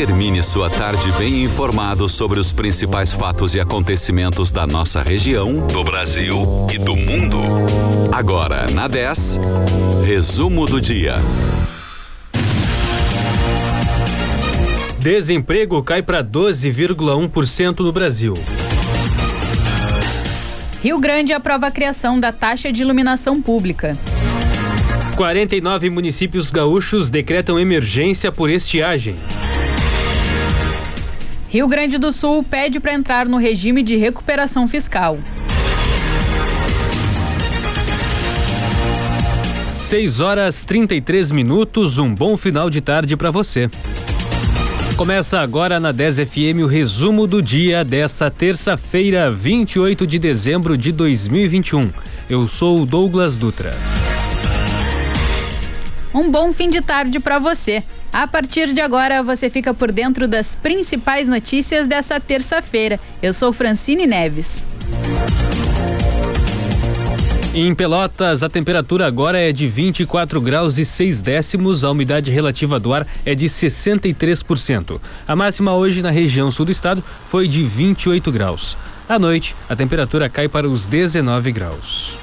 Termine sua tarde bem informado sobre os principais fatos e acontecimentos da nossa região, do Brasil e do mundo. Agora, na 10, resumo do dia. Desemprego cai para 12,1% no Brasil. Rio Grande aprova a criação da taxa de iluminação pública. 49 municípios gaúchos decretam emergência por estiagem. Rio Grande do Sul pede para entrar no regime de recuperação fiscal. 6 horas 33 minutos, um bom final de tarde para você. Começa agora na 10 FM o resumo do dia dessa terça-feira, 28 de dezembro de 2021. Eu sou o Douglas Dutra. Um bom fim de tarde para você. A partir de agora, você fica por dentro das principais notícias dessa terça-feira. Eu sou Francine Neves. Em Pelotas, a temperatura agora é de 24 graus e 6 décimos, a umidade relativa do ar é de 63%. A máxima hoje na região sul do estado foi de 28 graus. À noite, a temperatura cai para os 19 graus.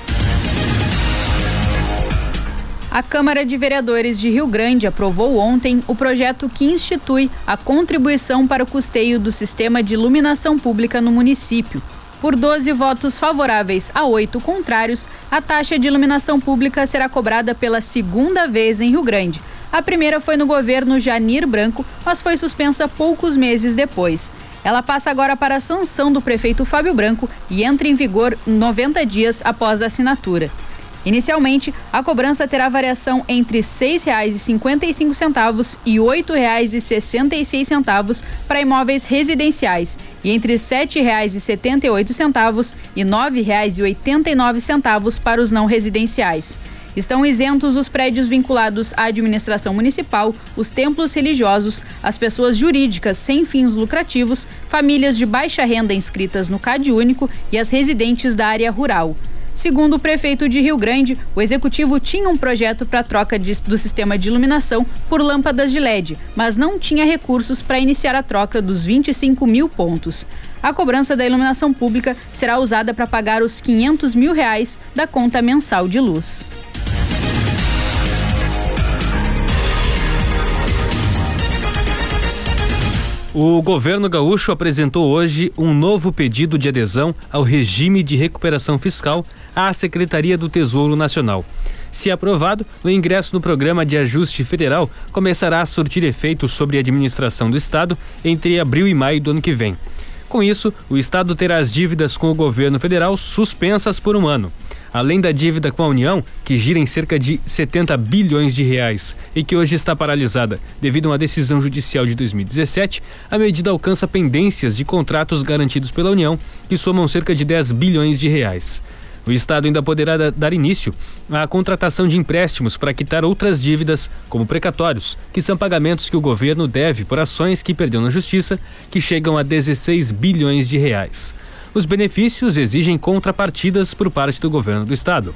A Câmara de Vereadores de Rio Grande aprovou ontem o projeto que institui a contribuição para o custeio do sistema de iluminação pública no município. Por 12 votos favoráveis a oito contrários, a taxa de iluminação pública será cobrada pela segunda vez em Rio Grande. A primeira foi no governo Janir Branco, mas foi suspensa poucos meses depois. Ela passa agora para a sanção do prefeito Fábio Branco e entra em vigor 90 dias após a assinatura. Inicialmente, a cobrança terá variação entre R$ 6,55 e R$ 8,66 para imóveis residenciais e entre R$ 7,78 e R$ 9,89 para os não residenciais. Estão isentos os prédios vinculados à administração municipal, os templos religiosos, as pessoas jurídicas sem fins lucrativos, famílias de baixa renda inscritas no CAD único e as residentes da área rural. Segundo o prefeito de Rio Grande, o executivo tinha um projeto para troca de, do sistema de iluminação por lâmpadas de LED, mas não tinha recursos para iniciar a troca dos 25 mil pontos. A cobrança da iluminação pública será usada para pagar os 500 mil reais da conta mensal de luz. O governo gaúcho apresentou hoje um novo pedido de adesão ao regime de recuperação fiscal à Secretaria do Tesouro Nacional. Se aprovado, o ingresso no programa de ajuste federal começará a surtir efeitos sobre a administração do Estado entre abril e maio do ano que vem. Com isso, o Estado terá as dívidas com o governo federal suspensas por um ano além da dívida com a União, que gira em cerca de 70 bilhões de reais e que hoje está paralisada devido a uma decisão judicial de 2017, a medida alcança pendências de contratos garantidos pela União, que somam cerca de 10 bilhões de reais. O Estado ainda poderá dar início à contratação de empréstimos para quitar outras dívidas, como precatórios, que são pagamentos que o governo deve por ações que perdeu na justiça, que chegam a 16 bilhões de reais. Os benefícios exigem contrapartidas por parte do governo do estado.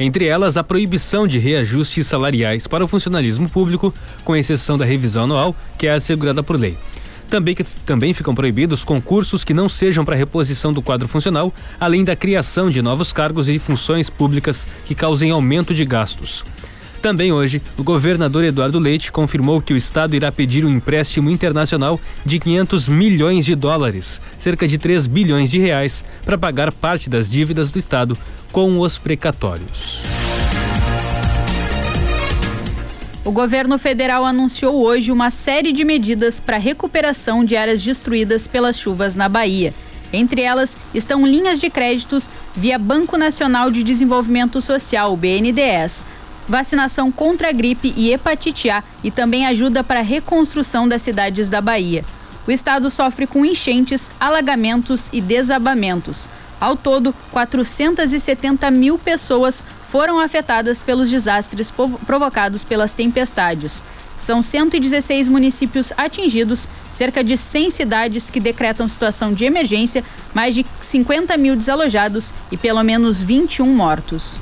Entre elas, a proibição de reajustes salariais para o funcionalismo público, com exceção da revisão anual, que é assegurada por lei. Também, também ficam proibidos concursos que não sejam para reposição do quadro funcional, além da criação de novos cargos e funções públicas que causem aumento de gastos. Também hoje, o governador Eduardo Leite confirmou que o estado irá pedir um empréstimo internacional de 500 milhões de dólares, cerca de 3 bilhões de reais, para pagar parte das dívidas do estado com os precatórios. O governo federal anunciou hoje uma série de medidas para recuperação de áreas destruídas pelas chuvas na Bahia. Entre elas estão linhas de créditos via Banco Nacional de Desenvolvimento Social, BNDES, vacinação contra a gripe e hepatite A e também ajuda para a reconstrução das cidades da Bahia. O estado sofre com enchentes, alagamentos e desabamentos. Ao todo, 470 mil pessoas foram afetadas pelos desastres provocados pelas tempestades. São 116 municípios atingidos, cerca de 100 cidades que decretam situação de emergência, mais de 50 mil desalojados e pelo menos 21 mortos.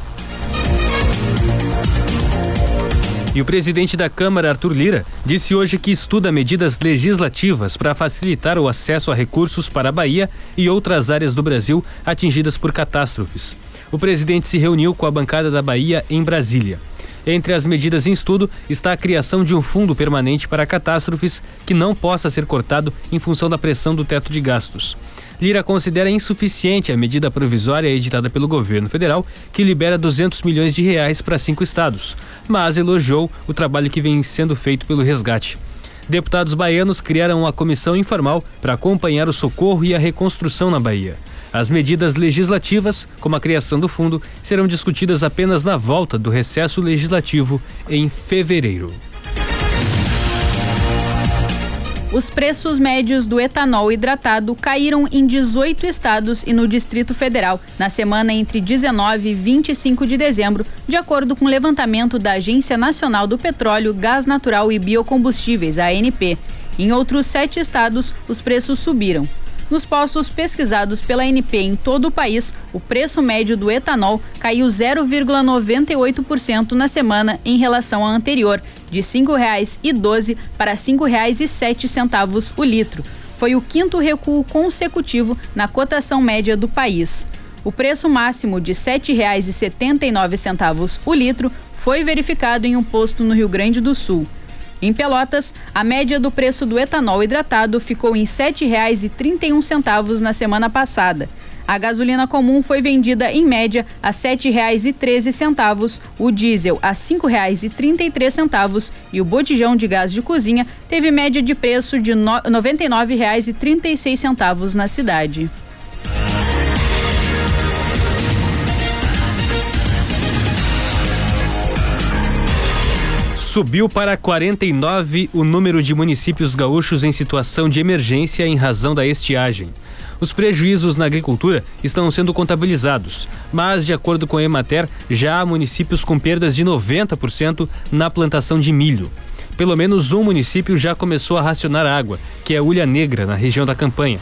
E o presidente da Câmara, Arthur Lira, disse hoje que estuda medidas legislativas para facilitar o acesso a recursos para a Bahia e outras áreas do Brasil atingidas por catástrofes. O presidente se reuniu com a bancada da Bahia em Brasília. Entre as medidas em estudo está a criação de um fundo permanente para catástrofes que não possa ser cortado em função da pressão do teto de gastos. Lira considera insuficiente a medida provisória editada pelo governo federal, que libera 200 milhões de reais para cinco estados, mas elogiou o trabalho que vem sendo feito pelo resgate. Deputados baianos criaram uma comissão informal para acompanhar o socorro e a reconstrução na Bahia. As medidas legislativas, como a criação do fundo, serão discutidas apenas na volta do recesso legislativo em fevereiro. Os preços médios do etanol hidratado caíram em 18 estados e no Distrito Federal na semana entre 19 e 25 de dezembro, de acordo com o levantamento da Agência Nacional do Petróleo, Gás Natural e Biocombustíveis, ANP. Em outros sete estados, os preços subiram. Nos postos pesquisados pela ANP em todo o país, o preço médio do etanol caiu 0,98% na semana em relação à anterior, de R$ 5,12 para R$ 5,07 o litro. Foi o quinto recuo consecutivo na cotação média do país. O preço máximo de R$ 7,79 o litro foi verificado em um posto no Rio Grande do Sul. Em Pelotas, a média do preço do etanol hidratado ficou em R$ 7,31 na semana passada. A gasolina comum foi vendida em média a R$ 7,13, o diesel a R$ 5,33 e o botijão de gás de cozinha teve média de preço de R$ 99,36 na cidade. Subiu para 49 o número de municípios gaúchos em situação de emergência em razão da estiagem. Os prejuízos na agricultura estão sendo contabilizados, mas, de acordo com a Emater, já há municípios com perdas de 90% na plantação de milho. Pelo menos um município já começou a racionar água, que é Ulha Negra, na região da campanha.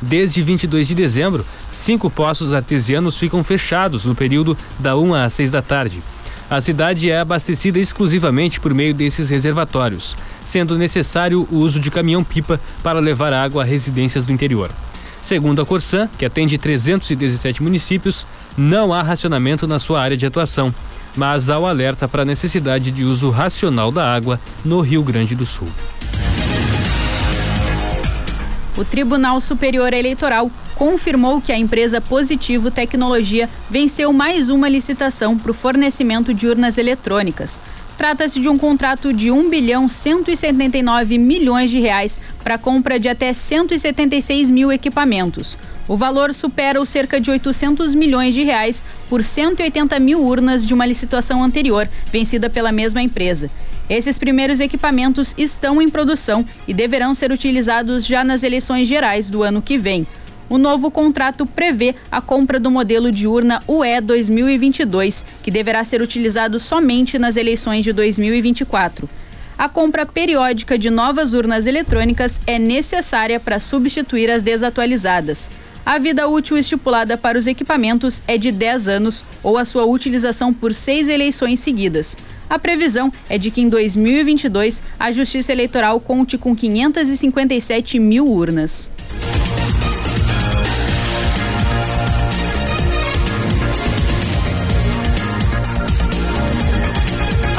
Desde 22 de dezembro, cinco poços artesianos ficam fechados no período da 1 às 6 da tarde. A cidade é abastecida exclusivamente por meio desses reservatórios, sendo necessário o uso de caminhão-pipa para levar água a residências do interior. Segundo a Corsan, que atende 317 municípios, não há racionamento na sua área de atuação, mas há o alerta para a necessidade de uso racional da água no Rio Grande do Sul. O Tribunal Superior Eleitoral confirmou que a empresa Positivo Tecnologia venceu mais uma licitação para o fornecimento de urnas eletrônicas. Trata-se de um contrato de 1 bilhão 179 milhões de reais para compra de até 176 mil equipamentos. O valor supera os cerca de 800 milhões de reais por 180 mil urnas de uma licitação anterior, vencida pela mesma empresa. Esses primeiros equipamentos estão em produção e deverão ser utilizados já nas eleições gerais do ano que vem. O novo contrato prevê a compra do modelo de urna UE 2022, que deverá ser utilizado somente nas eleições de 2024. A compra periódica de novas urnas eletrônicas é necessária para substituir as desatualizadas. A vida útil estipulada para os equipamentos é de 10 anos ou a sua utilização por seis eleições seguidas. A previsão é de que em 2022 a Justiça Eleitoral conte com 557 mil urnas.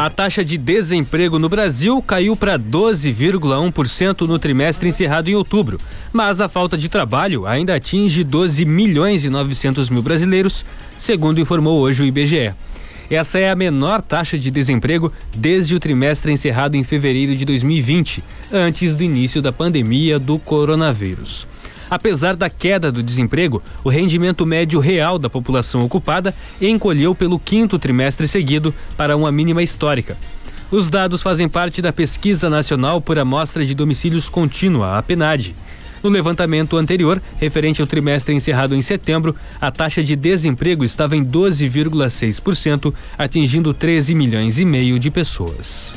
A taxa de desemprego no Brasil caiu para 12,1% no trimestre encerrado em outubro, mas a falta de trabalho ainda atinge 12 milhões e 900 mil brasileiros, segundo informou hoje o IBGE. Essa é a menor taxa de desemprego desde o trimestre encerrado em fevereiro de 2020, antes do início da pandemia do coronavírus. Apesar da queda do desemprego, o rendimento médio real da população ocupada encolheu pelo quinto trimestre seguido para uma mínima histórica. Os dados fazem parte da Pesquisa Nacional por Amostra de Domicílios Contínua, a PNAD. No levantamento anterior, referente ao trimestre encerrado em setembro, a taxa de desemprego estava em 12,6%, atingindo 13 milhões e meio de pessoas.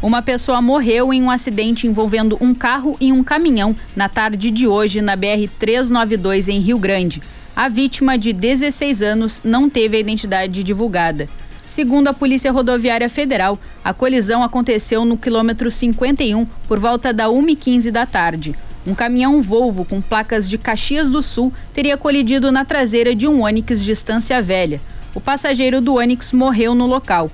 Uma pessoa morreu em um acidente envolvendo um carro e um caminhão na tarde de hoje na BR-392 em Rio Grande. A vítima, de 16 anos, não teve a identidade divulgada. Segundo a Polícia Rodoviária Federal, a colisão aconteceu no quilômetro 51 por volta da 1h15 da tarde. Um caminhão Volvo com placas de Caxias do Sul teria colidido na traseira de um Onix de Estância Velha. O passageiro do Onix morreu no local.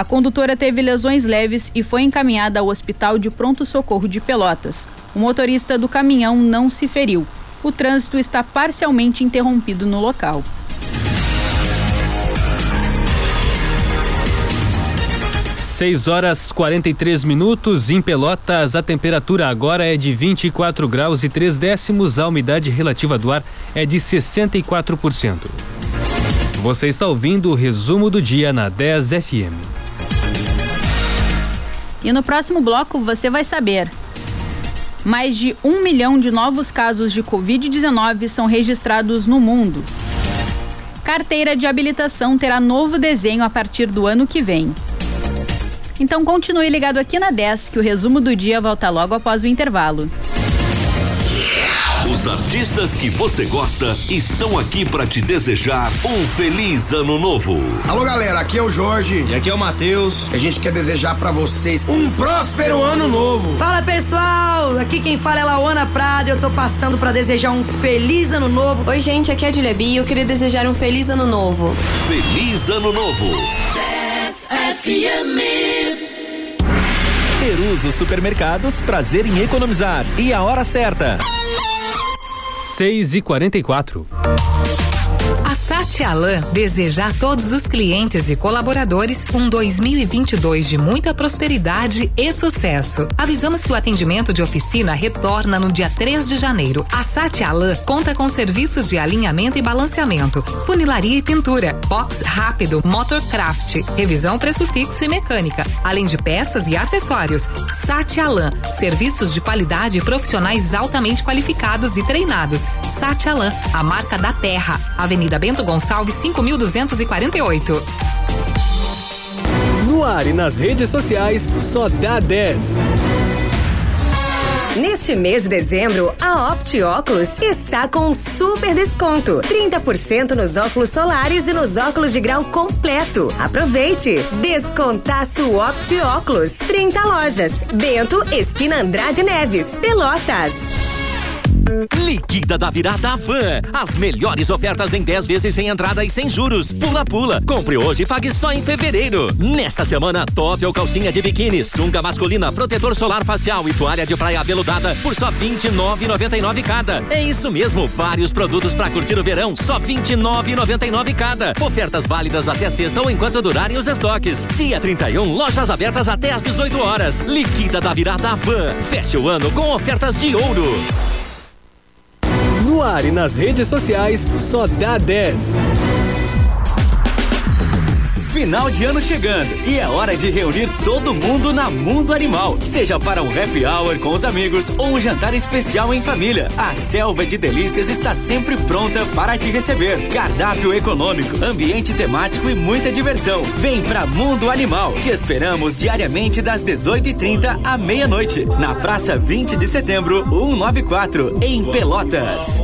A condutora teve lesões leves e foi encaminhada ao Hospital de Pronto Socorro de Pelotas. O motorista do caminhão não se feriu o trânsito está parcialmente interrompido no local. Seis horas 43 minutos em Pelotas. A temperatura agora é de 24 graus e 3 décimos. A umidade relativa do ar é de 64%. Você está ouvindo o resumo do dia na 10 FM. E no próximo bloco você vai saber. Mais de um milhão de novos casos de Covid-19 são registrados no mundo. Carteira de habilitação terá novo desenho a partir do ano que vem. Então continue ligado aqui na 10, que o resumo do dia volta logo após o intervalo. Os artistas que você gosta estão aqui para te desejar um feliz ano novo. Alô, galera, aqui é o Jorge. E aqui é o Matheus. A gente quer desejar para vocês um próspero ano novo. Fala, pessoal. Aqui quem fala é Laona Prada. Eu tô passando para desejar um feliz ano novo. Oi, gente, aqui é a Julia B. Eu queria desejar um feliz ano novo. Feliz ano novo. FM. Peruso Supermercados, prazer em economizar. E a hora certa. 6 e 44 Satialan deseja a todos os clientes e colaboradores um 2022 de muita prosperidade e sucesso. Avisamos que o atendimento de oficina retorna no dia 3 de janeiro. A Satialan conta com serviços de alinhamento e balanceamento, funilaria e pintura, box rápido, motorcraft, revisão preço fixo e mecânica, além de peças e acessórios. Satialan, serviços de qualidade e profissionais altamente qualificados e treinados. Satialan, a marca da terra. Avenida Bento Gonçalves, 5248. No ar e nas redes sociais, só dá 10. Neste mês de dezembro, a Opti Óculos está com um super desconto: 30% nos óculos solares e nos óculos de grau completo. Aproveite! Descontaço Opti Óculos. 30 lojas. Bento, esquina Andrade Neves, Pelotas. Liquida da virada Van. As melhores ofertas em 10 vezes sem entrada e sem juros. Pula pula. Compre hoje e pague só em fevereiro. Nesta semana, top ou calcinha de biquíni, sunga masculina, protetor solar facial e toalha de praia veludada por só 29,99 cada. É isso mesmo, vários produtos para curtir o verão, só 29,99 cada. Ofertas válidas até sexta ou enquanto durarem os estoques. Dia 31, lojas abertas até às 18 horas. Liquida da virada Van. Feche o ano com ofertas de ouro. Ar e nas redes sociais, só dá 10. Final de ano chegando e é hora de reunir todo mundo na Mundo Animal. Seja para um happy hour com os amigos ou um jantar especial em família. A Selva de Delícias está sempre pronta para te receber. Cardápio econômico, ambiente temático e muita diversão. Vem pra Mundo Animal. Te esperamos diariamente das 18h30 à meia-noite. Na Praça 20 de Setembro, 194, em Pelotas.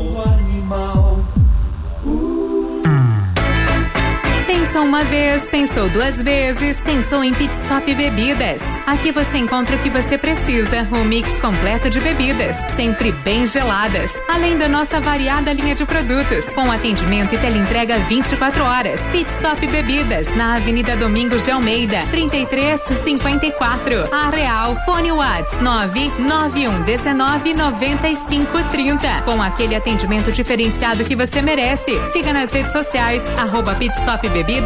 Pensou uma vez, pensou duas vezes, pensou em Pit Stop Bebidas. Aqui você encontra o que você precisa, um mix completo de bebidas, sempre bem geladas, além da nossa variada linha de produtos, com atendimento e teleentrega 24 horas. Pit Stop Bebidas, na Avenida Domingos de Almeida, 3354. A Real, Fone Whats 991199530. Com aquele atendimento diferenciado que você merece. Siga nas redes sociais, arroba Pit Stop Bebidas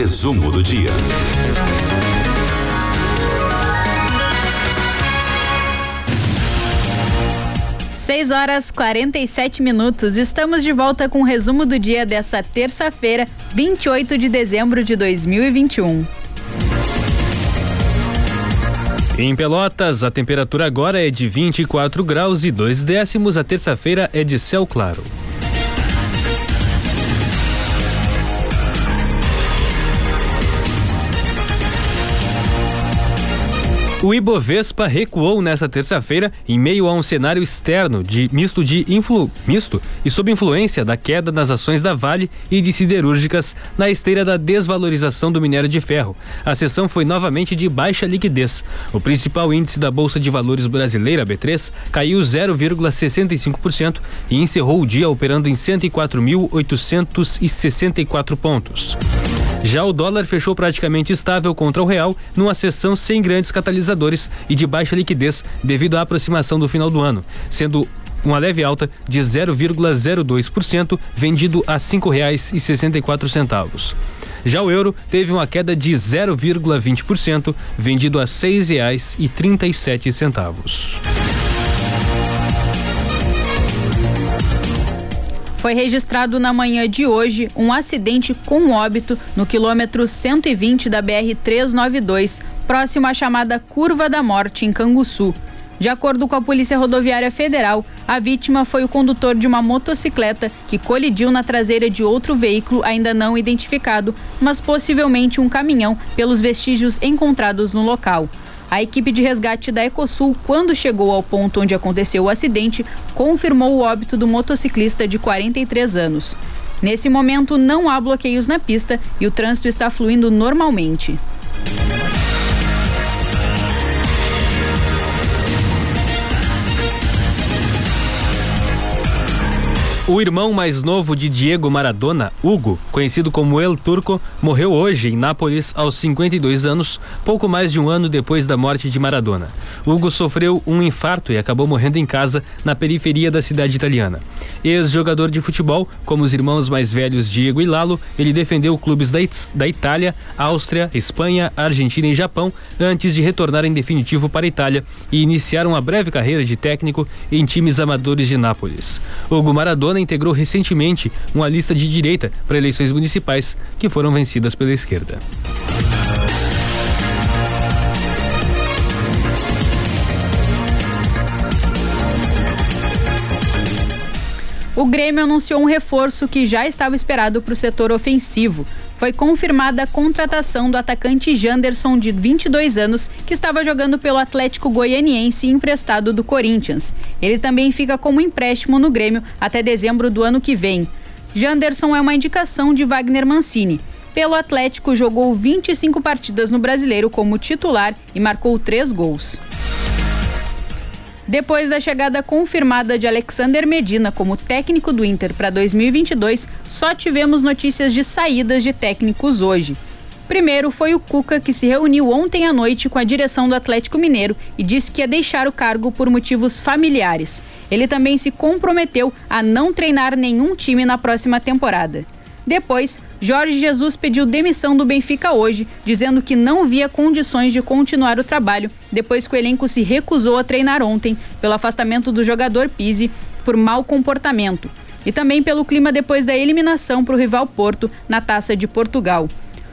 Resumo do dia. 6 horas 47 minutos. Estamos de volta com o resumo do dia dessa terça-feira, 28 de dezembro de 2021. Em Pelotas, a temperatura agora é de 24 graus e 2 décimos. A terça-feira é de céu claro. O Ibovespa recuou nesta terça-feira em meio a um cenário externo de misto de influ, misto e sob influência da queda nas ações da Vale e de siderúrgicas na esteira da desvalorização do minério de ferro. A sessão foi novamente de baixa liquidez. O principal índice da Bolsa de Valores brasileira, B3, caiu 0,65% e encerrou o dia operando em 104.864 pontos. Já o dólar fechou praticamente estável contra o real numa sessão sem grandes catalisadores e de baixa liquidez devido à aproximação do final do ano, sendo uma leve alta de 0,02%, vendido a R$ 5,64. Já o euro teve uma queda de 0,20%, vendido a R$ 6,37. Foi registrado na manhã de hoje um acidente com óbito no quilômetro 120 da BR-392, próximo à chamada Curva da Morte, em Canguçu. De acordo com a Polícia Rodoviária Federal, a vítima foi o condutor de uma motocicleta que colidiu na traseira de outro veículo ainda não identificado, mas possivelmente um caminhão, pelos vestígios encontrados no local. A equipe de resgate da Ecosul, quando chegou ao ponto onde aconteceu o acidente, confirmou o óbito do motociclista de 43 anos. Nesse momento, não há bloqueios na pista e o trânsito está fluindo normalmente. O irmão mais novo de Diego Maradona, Hugo, conhecido como El Turco, morreu hoje em Nápoles aos 52 anos, pouco mais de um ano depois da morte de Maradona. Hugo sofreu um infarto e acabou morrendo em casa, na periferia da cidade italiana. Ex-jogador de futebol, como os irmãos mais velhos Diego e Lalo, ele defendeu clubes da, It da Itália, Áustria, Espanha, Argentina e Japão, antes de retornar em definitivo para a Itália e iniciar uma breve carreira de técnico em times amadores de Nápoles. Hugo Maradona integrou recentemente uma lista de direita para eleições municipais que foram vencidas pela esquerda. O Grêmio anunciou um reforço que já estava esperado para o setor ofensivo. Foi confirmada a contratação do atacante Janderson, de 22 anos, que estava jogando pelo Atlético Goianiense emprestado do Corinthians. Ele também fica como empréstimo no Grêmio até dezembro do ano que vem. Janderson é uma indicação de Wagner Mancini. Pelo Atlético, jogou 25 partidas no Brasileiro como titular e marcou três gols. Depois da chegada confirmada de Alexander Medina como técnico do Inter para 2022, só tivemos notícias de saídas de técnicos hoje. Primeiro foi o Cuca, que se reuniu ontem à noite com a direção do Atlético Mineiro e disse que ia deixar o cargo por motivos familiares. Ele também se comprometeu a não treinar nenhum time na próxima temporada. Depois, Jorge Jesus pediu demissão do Benfica hoje, dizendo que não via condições de continuar o trabalho depois que o elenco se recusou a treinar ontem pelo afastamento do jogador Pise por mau comportamento e também pelo clima depois da eliminação para o rival Porto na Taça de Portugal.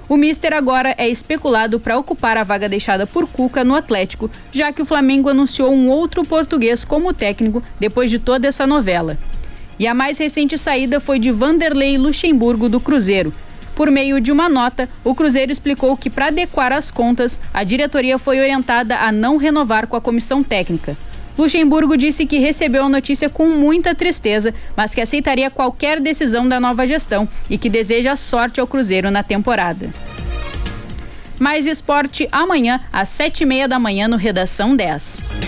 O Mister agora é especulado para ocupar a vaga deixada por Cuca no Atlético, já que o Flamengo anunciou um outro português como técnico depois de toda essa novela. E a mais recente saída foi de Vanderlei Luxemburgo do Cruzeiro. Por meio de uma nota, o Cruzeiro explicou que, para adequar as contas, a diretoria foi orientada a não renovar com a comissão técnica. Luxemburgo disse que recebeu a notícia com muita tristeza, mas que aceitaria qualquer decisão da nova gestão e que deseja sorte ao Cruzeiro na temporada. Mais esporte amanhã, às sete e meia da manhã, no Redação 10.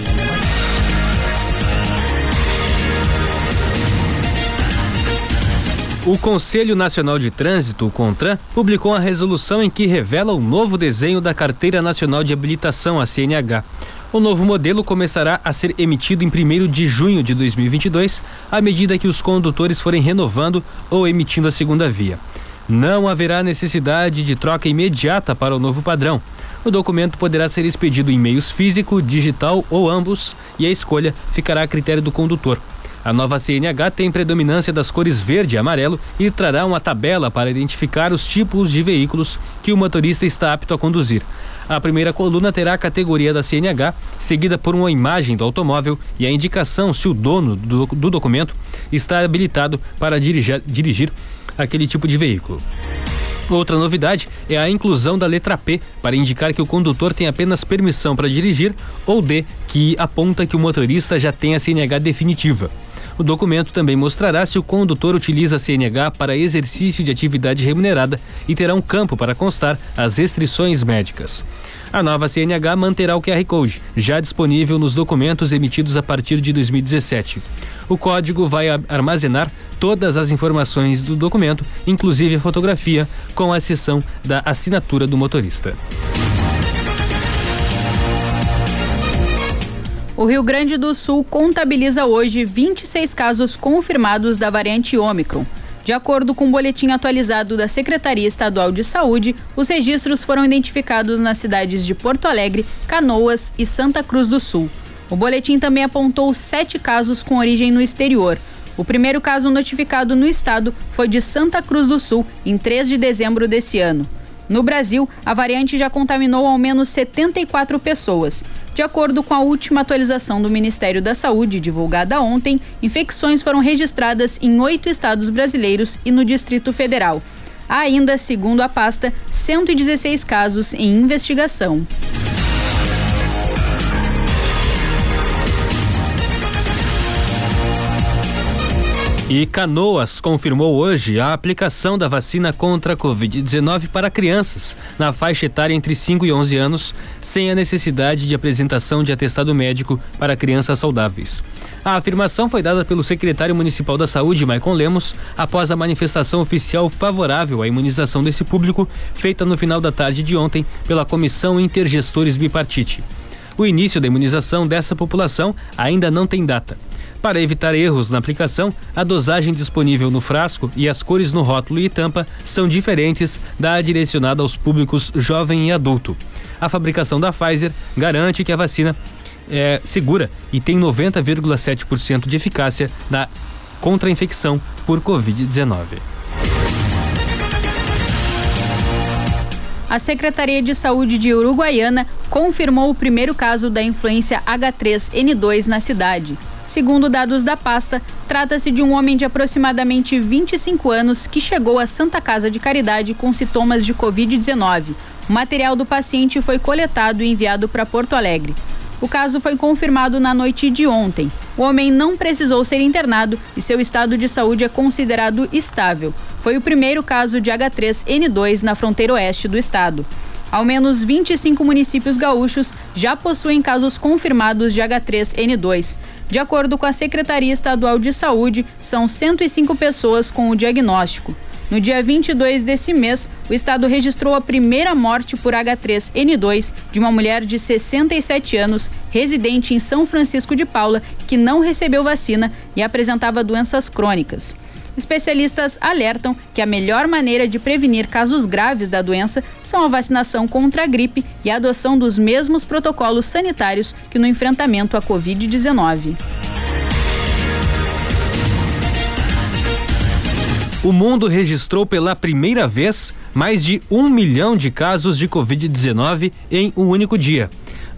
O Conselho Nacional de Trânsito, o CONTRAN, publicou uma resolução em que revela o novo desenho da Carteira Nacional de Habilitação, a CNH. O novo modelo começará a ser emitido em 1 de junho de 2022, à medida que os condutores forem renovando ou emitindo a segunda via. Não haverá necessidade de troca imediata para o novo padrão. O documento poderá ser expedido em meios físico, digital ou ambos, e a escolha ficará a critério do condutor. A nova CNH tem predominância das cores verde e amarelo e trará uma tabela para identificar os tipos de veículos que o motorista está apto a conduzir. A primeira coluna terá a categoria da CNH, seguida por uma imagem do automóvel e a indicação se o dono do, do documento está habilitado para dirigir, dirigir aquele tipo de veículo. Outra novidade é a inclusão da letra P para indicar que o condutor tem apenas permissão para dirigir ou D, que aponta que o motorista já tem a CNH definitiva. O documento também mostrará se o condutor utiliza a CNH para exercício de atividade remunerada e terá um campo para constar as restrições médicas. A nova CNH manterá o QR Code, já disponível nos documentos emitidos a partir de 2017. O código vai armazenar todas as informações do documento, inclusive a fotografia, com a seção da assinatura do motorista. O Rio Grande do Sul contabiliza hoje 26 casos confirmados da variante Ômicron. De acordo com o um boletim atualizado da Secretaria Estadual de Saúde, os registros foram identificados nas cidades de Porto Alegre, Canoas e Santa Cruz do Sul. O boletim também apontou sete casos com origem no exterior. O primeiro caso notificado no estado foi de Santa Cruz do Sul, em 3 de dezembro desse ano. No Brasil, a variante já contaminou ao menos 74 pessoas. De acordo com a última atualização do Ministério da Saúde, divulgada ontem, infecções foram registradas em oito estados brasileiros e no Distrito Federal. Há ainda, segundo a pasta, 116 casos em investigação. E Canoas confirmou hoje a aplicação da vacina contra a Covid-19 para crianças na faixa etária entre 5 e 11 anos, sem a necessidade de apresentação de atestado médico para crianças saudáveis. A afirmação foi dada pelo secretário municipal da Saúde, Maicon Lemos, após a manifestação oficial favorável à imunização desse público, feita no final da tarde de ontem pela Comissão Intergestores Bipartite. O início da imunização dessa população ainda não tem data. Para evitar erros na aplicação, a dosagem disponível no frasco e as cores no rótulo e tampa são diferentes da direcionada aos públicos jovem e adulto. A fabricação da Pfizer garante que a vacina é segura e tem 90,7% de eficácia na contra-infecção por Covid-19. A Secretaria de Saúde de Uruguaiana confirmou o primeiro caso da influência H3N2 na cidade. Segundo dados da pasta, trata-se de um homem de aproximadamente 25 anos que chegou à Santa Casa de Caridade com sintomas de Covid-19. O material do paciente foi coletado e enviado para Porto Alegre. O caso foi confirmado na noite de ontem. O homem não precisou ser internado e seu estado de saúde é considerado estável. Foi o primeiro caso de H3N2 na fronteira oeste do estado. Ao menos 25 municípios gaúchos já possuem casos confirmados de H3N2. De acordo com a Secretaria Estadual de Saúde, são 105 pessoas com o diagnóstico. No dia 22 desse mês, o estado registrou a primeira morte por H3N2 de uma mulher de 67 anos, residente em São Francisco de Paula, que não recebeu vacina e apresentava doenças crônicas. Especialistas alertam que a melhor maneira de prevenir casos graves da doença são a vacinação contra a gripe e a adoção dos mesmos protocolos sanitários que no enfrentamento à Covid-19. O mundo registrou pela primeira vez mais de um milhão de casos de Covid-19 em um único dia.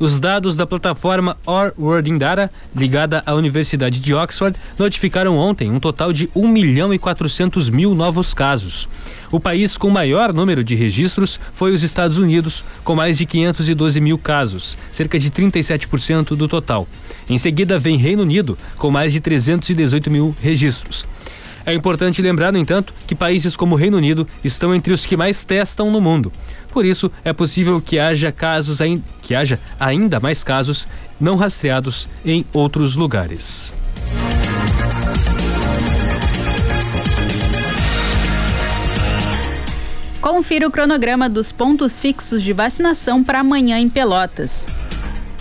Os dados da plataforma Our World in Data, ligada à Universidade de Oxford, notificaram ontem um total de 1 milhão e 400 mil novos casos. O país com maior número de registros foi os Estados Unidos, com mais de 512 mil casos, cerca de 37% do total. Em seguida vem Reino Unido, com mais de 318 mil registros. É importante lembrar, no entanto, que países como o Reino Unido estão entre os que mais testam no mundo. Por isso, é possível que haja casos que haja ainda mais casos não rastreados em outros lugares. Confira o cronograma dos pontos fixos de vacinação para amanhã em Pelotas.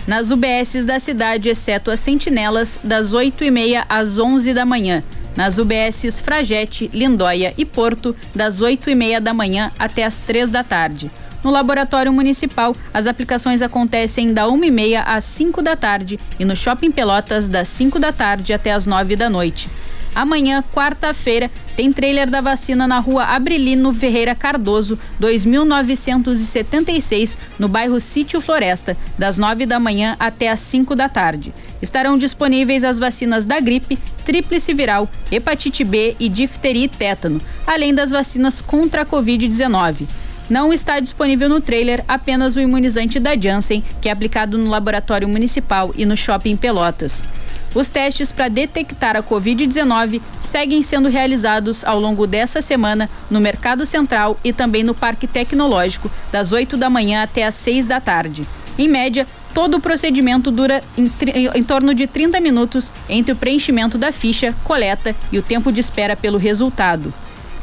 Nas UBSs da cidade, exceto as sentinelas, das 8h30 às 11 da manhã nas UBSs Fragete, Lindóia e Porto, das 8 e meia da manhã até as 3 da tarde. No laboratório municipal, as aplicações acontecem da 1h30 às 5 da tarde e no Shopping Pelotas, das 5 da tarde até as 9 da noite. Amanhã, quarta-feira, tem trailer da vacina na rua Abrilino Ferreira Cardoso, 2976, no bairro Sítio Floresta, das 9 da manhã até as 5 da tarde. Estarão disponíveis as vacinas da gripe, tríplice viral, hepatite B e difteria e tétano, além das vacinas contra a Covid-19 não está disponível no trailer apenas o imunizante da Janssen, que é aplicado no laboratório municipal e no shopping Pelotas. Os testes para detectar a Covid-19 seguem sendo realizados ao longo dessa semana no Mercado Central e também no Parque Tecnológico, das 8 da manhã até as 6 da tarde. Em média, todo o procedimento dura em, em, torno de 30 minutos entre o preenchimento da ficha, coleta e o tempo de espera pelo resultado.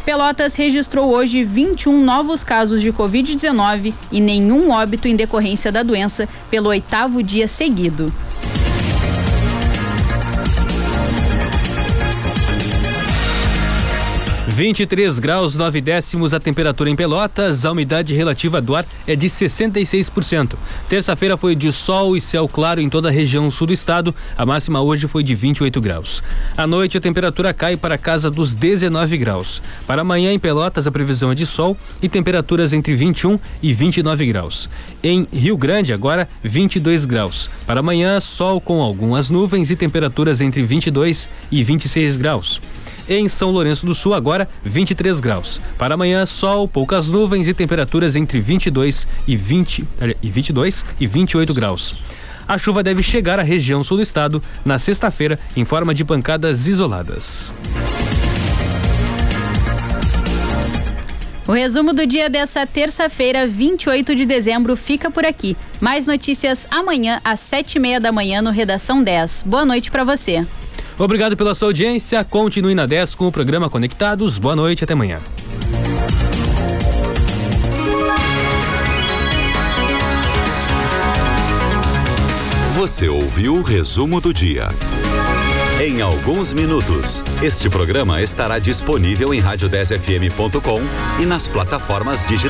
Pelotas registrou hoje 21 novos casos de Covid-19 e nenhum óbito em decorrência da doença pelo oitavo dia seguido. 23 graus 9 décimos a temperatura em Pelotas, a umidade relativa do ar é de 66%. Terça-feira foi de sol e céu claro em toda a região sul do estado, a máxima hoje foi de 28 graus. À noite a temperatura cai para a casa dos 19 graus. Para amanhã em Pelotas a previsão é de sol e temperaturas entre 21 e 29 graus. Em Rio Grande agora 22 graus. Para amanhã sol com algumas nuvens e temperaturas entre 22 e 26 graus. Em São Lourenço do Sul, agora 23 graus. Para amanhã, sol, poucas nuvens e temperaturas entre 22 e 20 e 22 e 28 graus. A chuva deve chegar à região sul do estado na sexta-feira em forma de pancadas isoladas. O resumo do dia dessa terça-feira, 28 de dezembro, fica por aqui. Mais notícias amanhã às sete e meia da manhã no Redação 10. Boa noite para você. Obrigado pela sua audiência. Continue na 10 com o programa Conectados. Boa noite, até amanhã. Você ouviu o resumo do dia. Em alguns minutos, este programa estará disponível em rádio10fm.com e nas plataformas digitais.